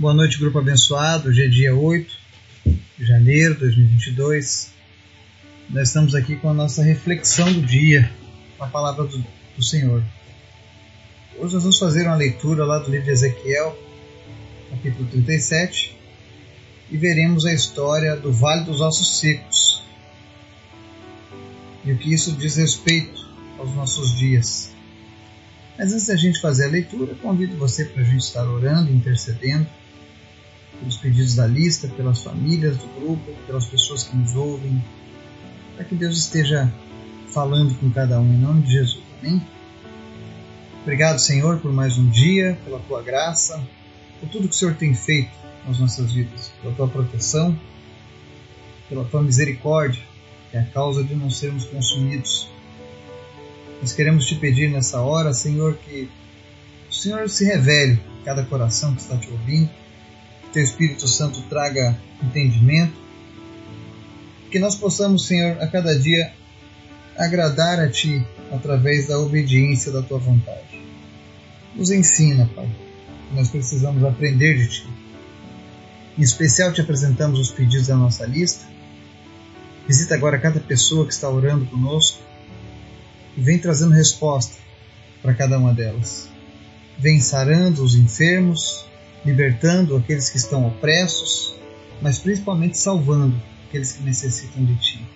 Boa noite, grupo abençoado. Hoje é dia 8 de janeiro de 2022. Nós estamos aqui com a nossa reflexão do dia, com a palavra do, do Senhor. Hoje nós vamos fazer uma leitura lá do livro de Ezequiel, capítulo 37, e veremos a história do Vale dos Ossos Secos e o que isso diz respeito aos nossos dias. Mas antes da gente fazer a leitura, convido você para a gente estar orando, intercedendo pelos pedidos da lista, pelas famílias do grupo, pelas pessoas que nos ouvem, para que Deus esteja falando com cada um em nome de Jesus. Amém? Obrigado, Senhor, por mais um dia, pela tua graça, por tudo que o Senhor tem feito nas nossas vidas, pela tua proteção, pela tua misericórdia, que é a causa de não sermos consumidos. Nós queremos te pedir nessa hora, Senhor, que o Senhor se revele a cada coração que está te ouvindo, teu Espírito Santo traga entendimento, que nós possamos, Senhor, a cada dia agradar a Ti através da obediência da Tua vontade. Nos ensina, Pai, nós precisamos aprender de Ti. Em especial, te apresentamos os pedidos da nossa lista. Visita agora cada pessoa que está orando conosco e vem trazendo resposta para cada uma delas. Vem sarando os enfermos, libertando aqueles que estão opressos, mas principalmente salvando aqueles que necessitam de Ti.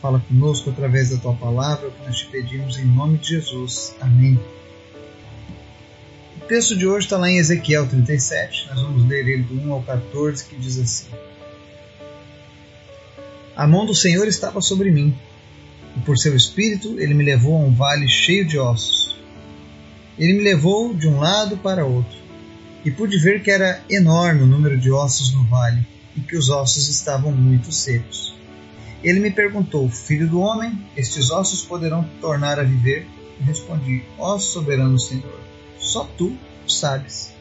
Fala conosco através da Tua palavra, que nós te pedimos em nome de Jesus. Amém. O texto de hoje está lá em Ezequiel 37, nós vamos ler ele do 1 ao 14, que diz assim: A mão do Senhor estava sobre mim, e por seu espírito ele me levou a um vale cheio de ossos. Ele me levou de um lado para outro e pude ver que era enorme o número de ossos no vale e que os ossos estavam muito secos. Ele me perguntou: Filho do homem, estes ossos poderão tornar a viver? E respondi: Ó soberano Senhor, só tu sabes.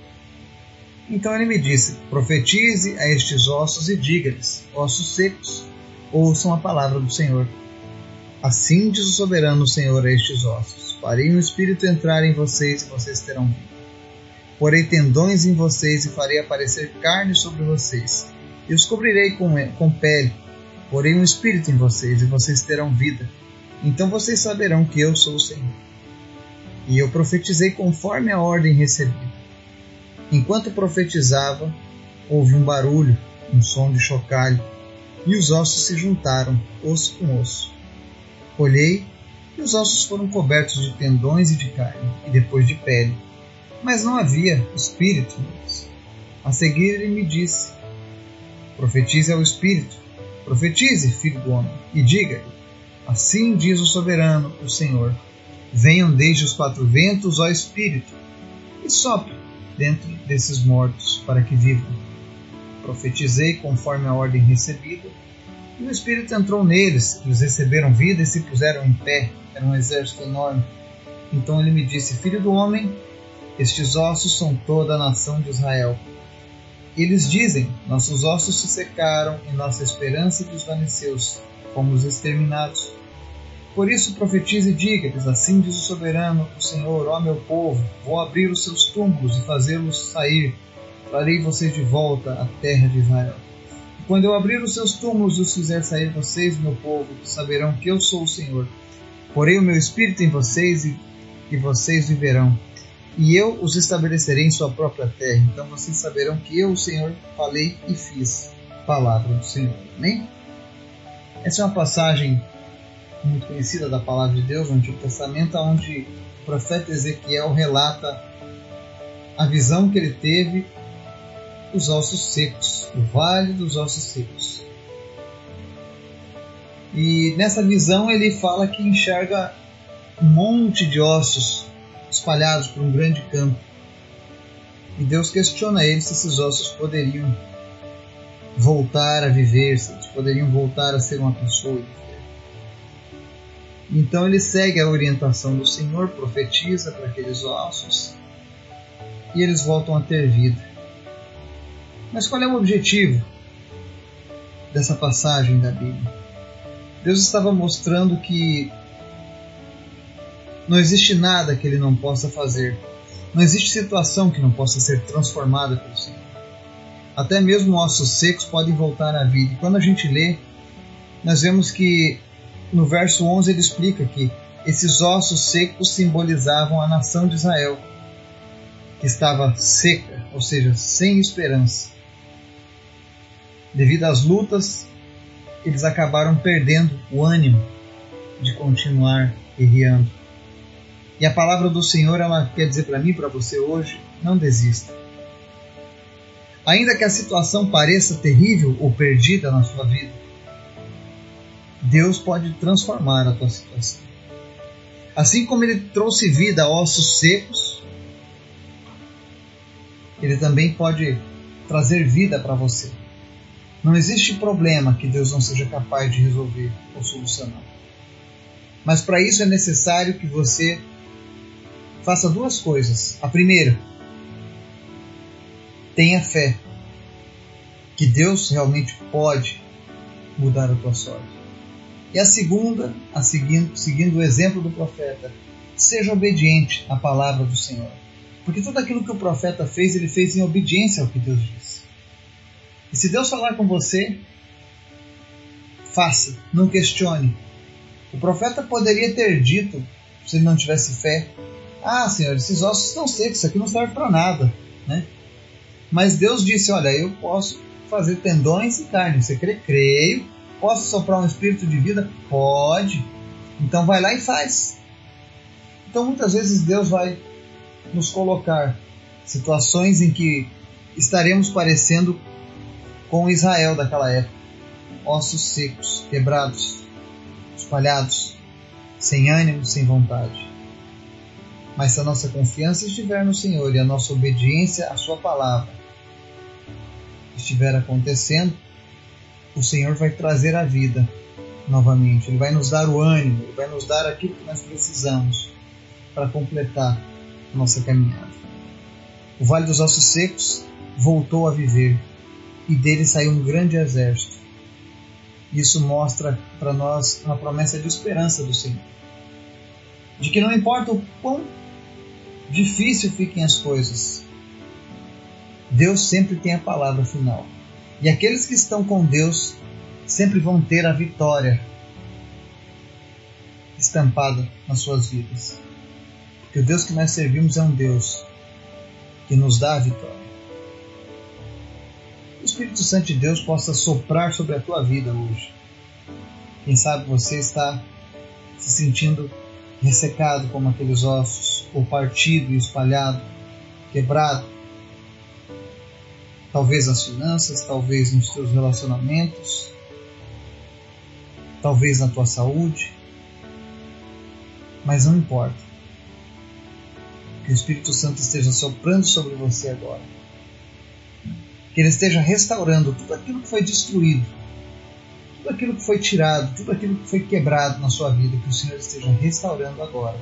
Então ele me disse: Profetize a estes ossos e diga-lhes: Ossos secos, ouçam a palavra do Senhor. Assim diz o soberano Senhor a estes ossos: Farei um espírito entrar em vocês e vocês terão vida porei tendões em vocês e farei aparecer carne sobre vocês. E os cobrirei com, com pele, porei um espírito em vocês e vocês terão vida. Então vocês saberão que eu sou o Senhor. E eu profetizei conforme a ordem recebida. Enquanto profetizava, houve um barulho, um som de chocalho, e os ossos se juntaram, osso com osso. Olhei, e os ossos foram cobertos de tendões e de carne, e depois de pele mas não havia espírito neles. A seguir ele me disse: Profetize ao espírito, profetize, filho do homem, e diga-lhe: Assim diz o soberano, o Senhor: Venham desde os quatro ventos, ó espírito, e sopre dentro desses mortos, para que vivam. Profetizei conforme a ordem recebida, e o Espírito entrou neles, eles receberam vida e se puseram em pé. Era um exército enorme. Então ele me disse: Filho do homem, estes ossos são toda a nação de Israel. Eles dizem: Nossos ossos se secaram e nossa esperança desvaneceu, fomos exterminados. Por isso profetize e diga-lhes: Assim diz o soberano, o Senhor, ó meu povo: Vou abrir os seus túmulos e fazê-los sair. Trarei vocês de volta à terra de Israel. E quando eu abrir os seus túmulos e os fizer sair vocês, meu povo, saberão que eu sou o Senhor. Porei o meu espírito em vocês e, e vocês viverão e eu os estabelecerei em sua própria terra. Então vocês saberão que eu, o Senhor, falei e fiz. Palavra do Senhor. Amém? Essa é uma passagem muito conhecida da palavra de Deus no Antigo Testamento, onde o profeta Ezequiel relata a visão que ele teve dos ossos secos, o vale dos ossos secos. E nessa visão ele fala que enxerga um monte de ossos espalhados por um grande campo. E Deus questiona ele se esses ossos poderiam voltar a viver, se eles poderiam voltar a ser uma pessoa. Então ele segue a orientação do Senhor, profetiza para aqueles ossos e eles voltam a ter vida. Mas qual é o objetivo dessa passagem da Bíblia? Deus estava mostrando que não existe nada que ele não possa fazer. Não existe situação que não possa ser transformada pelo Senhor. até mesmo ossos secos podem voltar à vida. E quando a gente lê, nós vemos que no verso 11 ele explica que esses ossos secos simbolizavam a nação de Israel, que estava seca, ou seja, sem esperança. Devido às lutas, eles acabaram perdendo o ânimo de continuar guerreando. E a palavra do Senhor, ela quer dizer para mim, para você hoje, não desista. Ainda que a situação pareça terrível ou perdida na sua vida, Deus pode transformar a tua situação. Assim como ele trouxe vida a ossos secos, ele também pode trazer vida para você. Não existe problema que Deus não seja capaz de resolver ou solucionar. Mas para isso é necessário que você faça duas coisas. A primeira, tenha fé que Deus realmente pode mudar a tua sorte. E a segunda, a seguindo, seguindo o exemplo do profeta, seja obediente à palavra do Senhor. Porque tudo aquilo que o profeta fez, ele fez em obediência ao que Deus disse. E se Deus falar com você, faça, não questione. O profeta poderia ter dito, se ele não tivesse fé, ah, Senhor, esses ossos estão secos, isso aqui não serve para nada. Né? Mas Deus disse: Olha, eu posso fazer tendões e carne. Você crê? Creio. Posso soprar um espírito de vida? Pode. Então vai lá e faz. Então muitas vezes Deus vai nos colocar situações em que estaremos parecendo com Israel daquela época ossos secos, quebrados, espalhados, sem ânimo, sem vontade. Mas se a nossa confiança estiver no Senhor e a nossa obediência à Sua palavra estiver acontecendo, o Senhor vai trazer a vida novamente. Ele vai nos dar o ânimo, Ele vai nos dar aquilo que nós precisamos para completar a nossa caminhada. O Vale dos Ossos Secos voltou a viver e dele saiu um grande exército. Isso mostra para nós uma promessa de esperança do Senhor. De que não importa o quão difícil fiquem as coisas, Deus sempre tem a palavra final. E aqueles que estão com Deus sempre vão ter a vitória estampada nas suas vidas. Porque o Deus que nós servimos é um Deus que nos dá a vitória. O Espírito Santo de Deus possa soprar sobre a tua vida hoje. Quem sabe você está se sentindo ressecado como aqueles ossos, ou partido e espalhado, quebrado, talvez nas finanças, talvez nos teus relacionamentos, talvez na tua saúde, mas não importa. Que o Espírito Santo esteja soprando sobre você agora. Que ele esteja restaurando tudo aquilo que foi destruído, tudo aquilo que foi tirado, tudo aquilo que foi quebrado na sua vida, que o Senhor esteja restaurando agora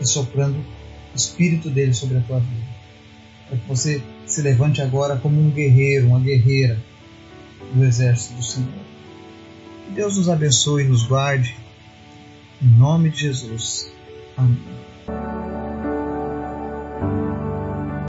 e soprando o Espírito dele sobre a tua vida para que você se levante agora como um guerreiro, uma guerreira do exército do Senhor. Que Deus nos abençoe e nos guarde. Em nome de Jesus. Amém.